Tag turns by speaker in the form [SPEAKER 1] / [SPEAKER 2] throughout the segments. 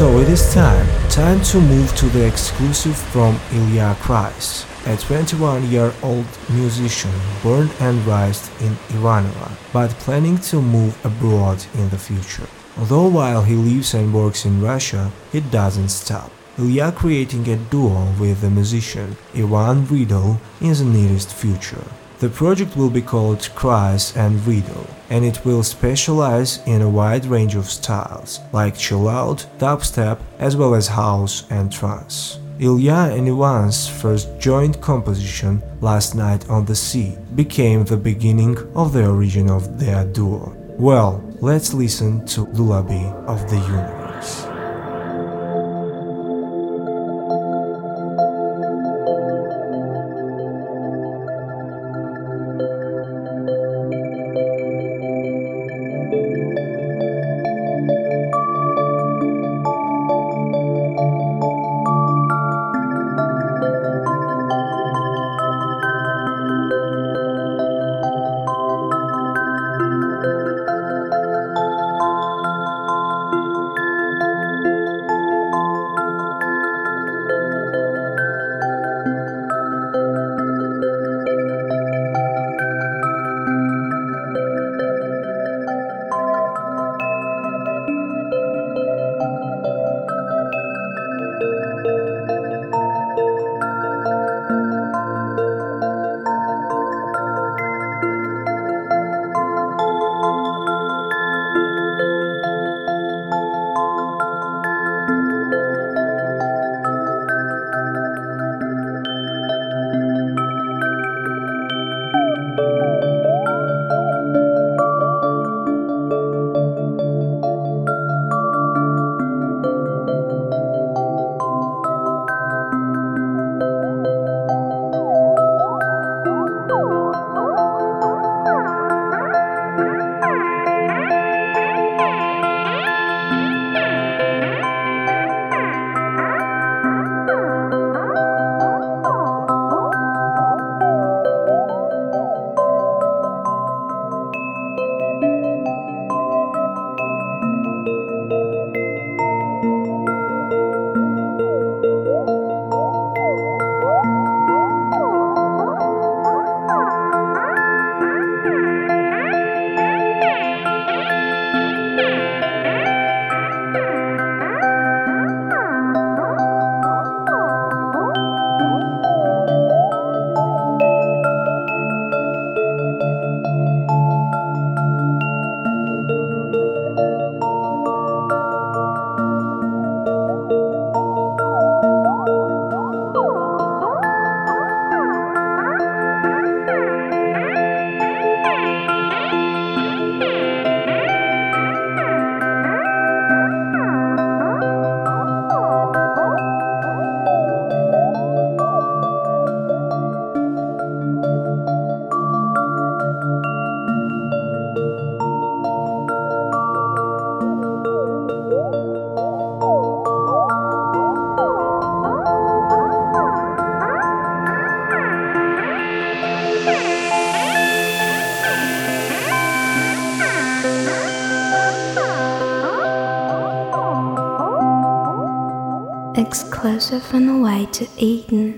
[SPEAKER 1] So it is time, time to move to the exclusive from Ilya Cryis, a 21-year-old musician born and raised in Ivanovo, but planning to move abroad in the future. Although while he lives and works in Russia, he doesn't stop. Ilya creating a duo with the musician Ivan Riddle in the nearest future. The project will be called Cryis and Riddle, and it will specialize in a wide range of styles, like chill out, dubstep, as well as house and trance. Ilya and Ivan's first joint composition, Last Night on the Sea, became the beginning of the origin of their duo. Well, let's listen to Lullaby of the Universe.
[SPEAKER 2] Exclusive on the way to Eden.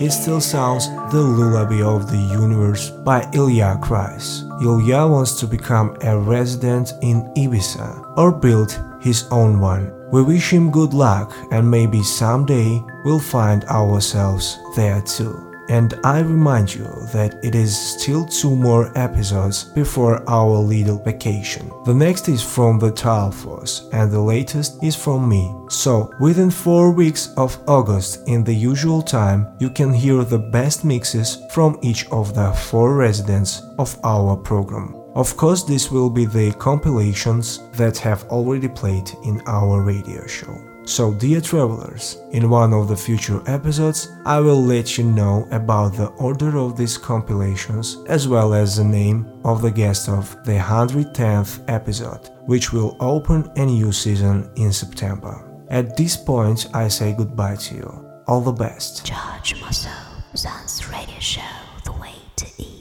[SPEAKER 1] It still sounds The Lullaby of the Universe by Ilya Cryis. Ilya wants to become a resident in Ibiza or build his own one. We wish him good luck and maybe someday we'll find ourselves there too. And I remind you that it is still two more episodes before our little vacation. The next is from the Talfos and the latest is from me. So, within 4 weeks of August in the usual time, you can hear the best mixes from each of the 4 residents of our program. Of course, this will be the compilations that have already played in our radio show. So, dear travelers, in one of the future episodes, I will let you know about the order of these compilations as well as the name of the guest of the 110th episode, which will open a new season in September. At this point, I say goodbye to you. All the best.
[SPEAKER 2] George Mosoh, Zan's radio show, The Way to Eden.